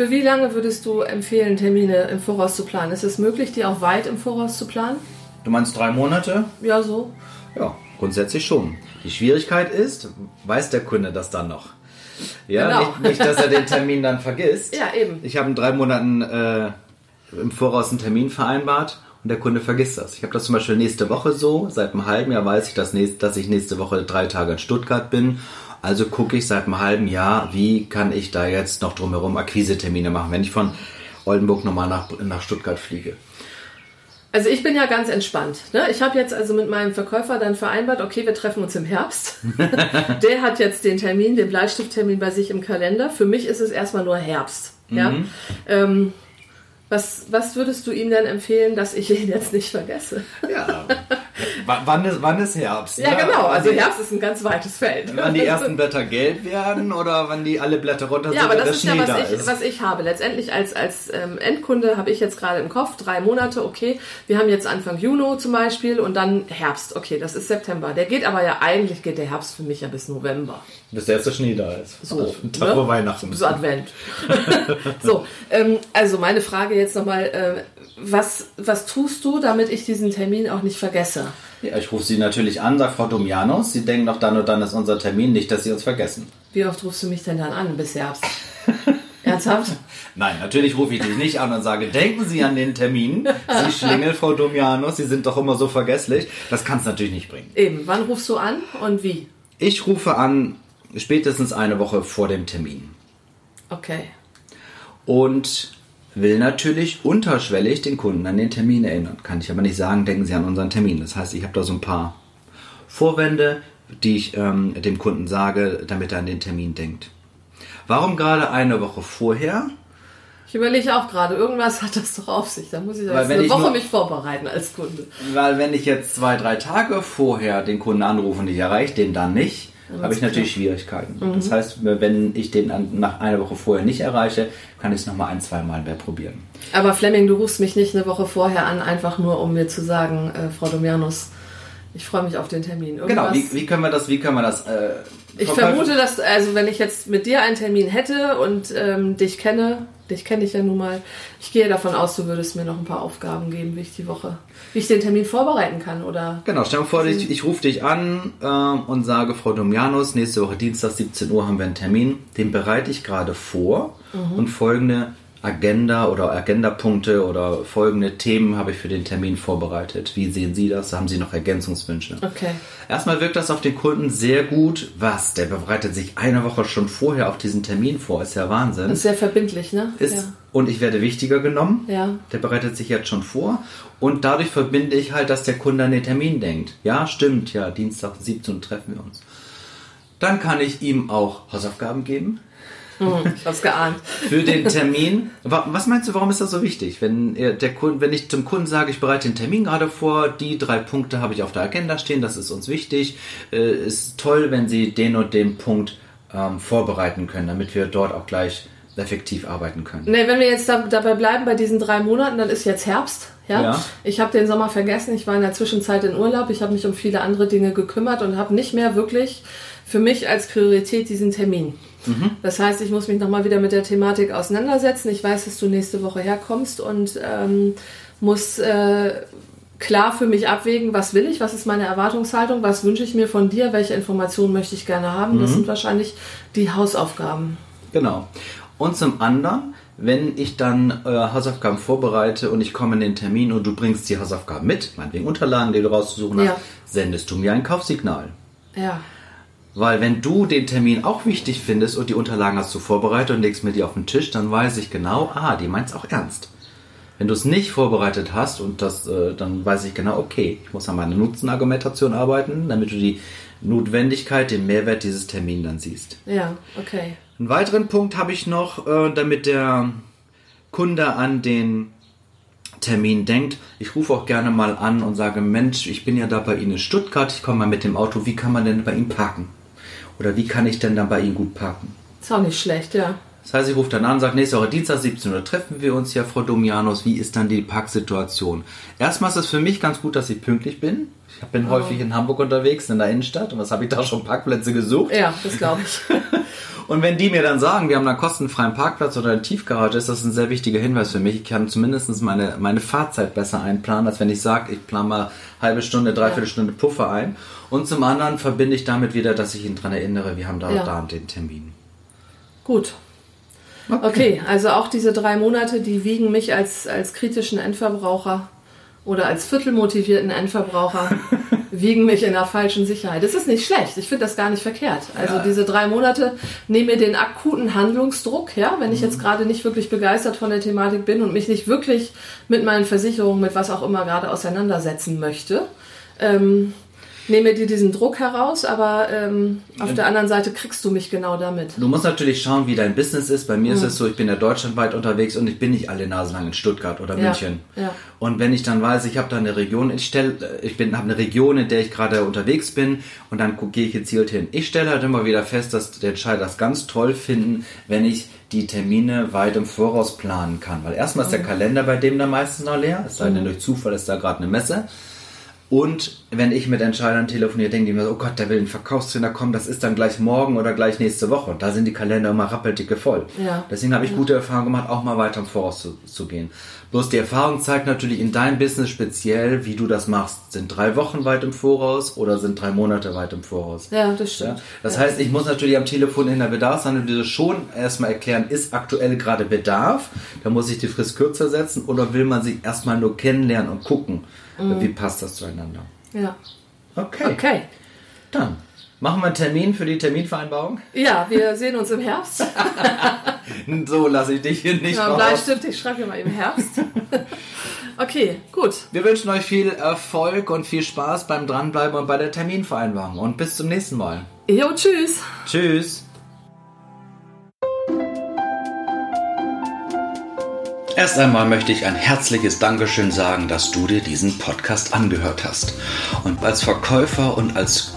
Für wie lange würdest du empfehlen, Termine im Voraus zu planen? Ist es möglich, die auch weit im Voraus zu planen? Du meinst drei Monate? Ja, so. Ja, grundsätzlich schon. Die Schwierigkeit ist, weiß der Kunde das dann noch? Ja, Genau. nicht, nicht, dass er den Termin dann vergisst. Ja, eben. Ich habe in drei Monaten äh, im Voraus einen termin vereinbart und der Kunde vergisst das. Ich habe das zum Beispiel nächste Woche so. Seit einem halben Jahr weiß ich, dass, nächst, dass ich nächste Woche drei Tage in Stuttgart bin. Also gucke ich seit einem halben Jahr, wie kann ich da jetzt noch drumherum Akquisetermine machen, wenn ich von Oldenburg nochmal nach, nach Stuttgart fliege. Also ich bin ja ganz entspannt. Ne? Ich habe jetzt also mit meinem Verkäufer dann vereinbart, okay, wir treffen uns im Herbst. Der hat jetzt den Termin, den Bleistifttermin bei sich im Kalender. Für mich ist es erstmal nur Herbst. Ja? Ähm, was, was würdest du ihm denn empfehlen, dass ich ihn jetzt nicht vergesse? Ja. W- wann, ist, wann ist Herbst? Ja, ne? genau. Also die- Herbst ist ein ganz weites Feld. Wann die ersten Blätter gelb werden oder wann die alle Blätter runter Ja, sind aber und das der ist ja, Schnee was da ich, ist. was ich habe. Letztendlich als, als ähm, Endkunde habe ich jetzt gerade im Kopf drei Monate, okay. Wir haben jetzt Anfang Juni zum Beispiel und dann Herbst, okay, das ist September. Der geht aber ja, eigentlich geht der Herbst für mich ja bis November. Bis der erste Schnee da ist. So, Also, Tag ne? vor Weihnachten. Bis Advent. so, ähm, also meine Frage jetzt nochmal, äh, was, was tust du, damit ich diesen Termin auch nicht vergesse? Ja, ich rufe Sie natürlich an, sag Frau Domianos, Sie denken doch dann und dann ist unser Termin, nicht, dass Sie uns vergessen. Wie oft rufst du mich denn dann an bis Herbst? Ernsthaft? Nein, natürlich rufe ich dich nicht an und sage, denken Sie an den Termin. Sie Schlingel, Frau Domianos, Sie sind doch immer so vergesslich. Das kann es natürlich nicht bringen. Eben, wann rufst du an und wie? Ich rufe an spätestens eine Woche vor dem Termin. Okay. und will natürlich unterschwellig den Kunden an den Termin erinnern. Kann ich aber nicht sagen, denken Sie an unseren Termin. Das heißt, ich habe da so ein paar Vorwände, die ich ähm, dem Kunden sage, damit er an den Termin denkt. Warum gerade eine Woche vorher? Ich überlege auch gerade, irgendwas hat das doch auf sich. Da muss ich jetzt eine ich Woche nur- mich vorbereiten als Kunde. Weil wenn ich jetzt zwei, drei Tage vorher den Kunden anrufe und ich erreiche den dann nicht, habe ich natürlich Schwierigkeiten. Das heißt, wenn ich den nach einer Woche vorher nicht erreiche, kann ich es nochmal ein, zwei Mal mehr probieren. Aber Fleming, du rufst mich nicht eine Woche vorher an, einfach nur um mir zu sagen, äh, Frau Domianus, ich freue mich auf den Termin. Genau, Irgendwas- wie, wie können wir das, wie können wir das äh, ich vermute, dass, also wenn ich jetzt mit dir einen Termin hätte und ähm, dich kenne, dich kenne ich ja nun mal, ich gehe davon aus, du würdest mir noch ein paar Aufgaben geben, wie ich die Woche, wie ich den Termin vorbereiten kann, oder? Genau, stell dir vor, ich, ich rufe dich an ähm, und sage, Frau Domianus, nächste Woche Dienstag, 17 Uhr haben wir einen Termin. Den bereite ich gerade vor und folgende Agenda oder Agendapunkte oder folgende Themen habe ich für den Termin vorbereitet. Wie sehen Sie das? Haben Sie noch Ergänzungswünsche? Okay. Erstmal wirkt das auf den Kunden sehr gut. Was? Der bereitet sich eine Woche schon vorher auf diesen Termin vor. Ist ja Wahnsinn. Ist sehr verbindlich, ne? ist, ja. Und ich werde wichtiger genommen. Ja. Der bereitet sich jetzt schon vor. Und dadurch verbinde ich halt, dass der Kunde an den Termin denkt. Ja, stimmt, ja, Dienstag 17 Uhr treffen wir uns. Dann kann ich ihm auch Hausaufgaben geben Hm, ich hab's geahnt. für den Termin. Wa- Was meinst du, warum ist das so wichtig? Wenn, er- der Kunde, wenn ich zum Kunden sage, ich bereite den Termin gerade vor, die drei Punkte habe ich auf der Agenda stehen, das ist uns wichtig. Äh, ist toll, wenn Sie den und den Punkt ähm, vorbereiten können, damit wir dort auch gleich effektiv arbeiten können. Nee, wenn wir jetzt da, dabei bleiben bei diesen drei Monaten, dann ist jetzt Herbst. Ja? Ja. Ich habe den Sommer vergessen. Ich war in der Zwischenzeit in Urlaub. Ich habe mich um viele andere Dinge gekümmert und habe nicht mehr wirklich für mich als Priorität diesen Termin. Das heißt, ich muss mich nochmal wieder mit der Thematik auseinandersetzen. Ich weiß, dass du nächste Woche herkommst und ähm, muss äh, klar für mich abwägen, was will ich, was ist meine Erwartungshaltung, was wünsche ich mir von dir, welche Informationen möchte ich gerne haben. Das sind wahrscheinlich die Hausaufgaben. Genau. Und zum anderen, wenn ich dann äh, Hausaufgaben vorbereite und ich komme in den Termin und du bringst die Hausaufgaben mit, meinetwegen Unterlagen, die du rauszusuchen Ja. hast, sendest du mir ein Kaufsignal. Ja. Weil wenn du den Termin auch wichtig findest und die Unterlagen hast du vorbereitet und legst mir die auf den Tisch, dann weiß ich genau, ah, die meint's auch ernst. Wenn du es nicht vorbereitet hast und das, äh, dann weiß ich genau, okay, ich muss an meiner Nutzenargumentation arbeiten, damit du die Notwendigkeit, den Mehrwert dieses Termins dann siehst. Ja, okay. Einen weiteren Punkt habe ich noch, äh, damit der Kunde an den Termin denkt. Ich rufe auch gerne mal an und sage, Mensch, ich bin ja da bei Ihnen in Stuttgart, ich komme mal mit dem Auto, wie kann man denn bei Ihnen parken? Oder wie kann ich denn dann bei Ihnen gut parken? Ist auch nicht schlecht, ja. Das heißt, ich rufe dann an und sage, nächste Woche Dienstag 17 Uhr treffen wir uns ja, Frau Domianos. Wie ist dann die Parksituation? Erstmal ist es für mich ganz gut, dass ich pünktlich bin. Ich bin häufig in Hamburg unterwegs, in der Innenstadt. Und was habe ich da schon Parkplätze gesucht? Ja, das glaube ich. Und wenn die mir dann sagen, wir haben einen kostenfreien Parkplatz oder eine Tiefgarage, ist das ein sehr wichtiger Hinweis für mich. Ich kann zumindest meine, meine Fahrzeit besser einplanen, als wenn ich sage, ich plane mal halbe Stunde, dreiviertel Stunde Puffer ein. Und zum anderen verbinde ich damit wieder, dass ich ihn daran erinnere, wir haben da, Ja. da den Termin. Gut. Okay, also auch diese drei Monate, die wiegen mich als, als kritischen Endverbraucher oder als viertelmotivierten Endverbraucher, wiegen mich in der falschen Sicherheit. Das ist nicht schlecht. Ich finde das gar nicht verkehrt. Also Ja. diese drei Monate nehmen mir den akuten Handlungsdruck, ja, wenn ich jetzt gerade nicht wirklich begeistert von der Thematik bin und mich nicht wirklich mit meinen Versicherungen, mit was auch immer gerade auseinandersetzen möchte. Ähm, nehme dir diesen Druck heraus, aber ähm, auf der anderen Seite kriegst du mich genau damit. Du musst natürlich schauen, wie dein Business ist. Bei mir ist es so, ich bin ja deutschlandweit unterwegs und ich bin nicht alle Nase lang in Stuttgart oder Ja, München. ja. Und wenn ich dann weiß, ich habe da eine Region, ich stell, ich bin, habe eine Region, in der ich gerade unterwegs bin und dann gehe ich gezielt hin. Ich stelle halt immer wieder fest, dass die Entscheider das ganz toll finden, wenn ich die Termine weit im Voraus planen kann. Weil erstmal ist der Kalender bei dem dann meistens noch leer, es sei denn durch Zufall ist da gerade eine Messe. Und wenn ich mit Entscheidern telefoniere, denke ich mir so, oh Gott, da will ein Verkaufstrainer kommen, das ist dann gleich morgen oder gleich nächste Woche. Und da sind die Kalender immer rappeldicke voll. Ja. Deswegen habe ich gute Erfahrungen gemacht, auch mal weiter im Voraus zu, zu gehen. Bloß die Erfahrung zeigt natürlich in deinem Business speziell, wie du das machst. Sind drei Wochen weit im Voraus oder sind drei Monate weit im Voraus? Ja, das stimmt. Ja? Das ja. heißt, ich muss natürlich am Telefon in der Bedarfsanalyse schon erstmal erklären, ist aktuell gerade Bedarf? Da muss ich die Frist kürzer setzen oder will man sich erstmal nur kennenlernen und gucken, wie passt das zueinander? ja. Okay. Okay. Dann machen wir einen Termin für die Terminvereinbarung. Ja, wir sehen uns im Herbst. So lasse ich dich hier nicht Ja, raus. Bleistift, ich schreibe mal im Herbst. Okay, gut. Wir wünschen euch viel Erfolg und viel Spaß beim Dranbleiben und bei der Terminvereinbarung. Und bis zum nächsten Mal. Jo, tschüss. Tschüss. Erst einmal möchte ich ein herzliches Dankeschön sagen, dass du dir diesen Podcast angehört hast. Und als Verkäufer und als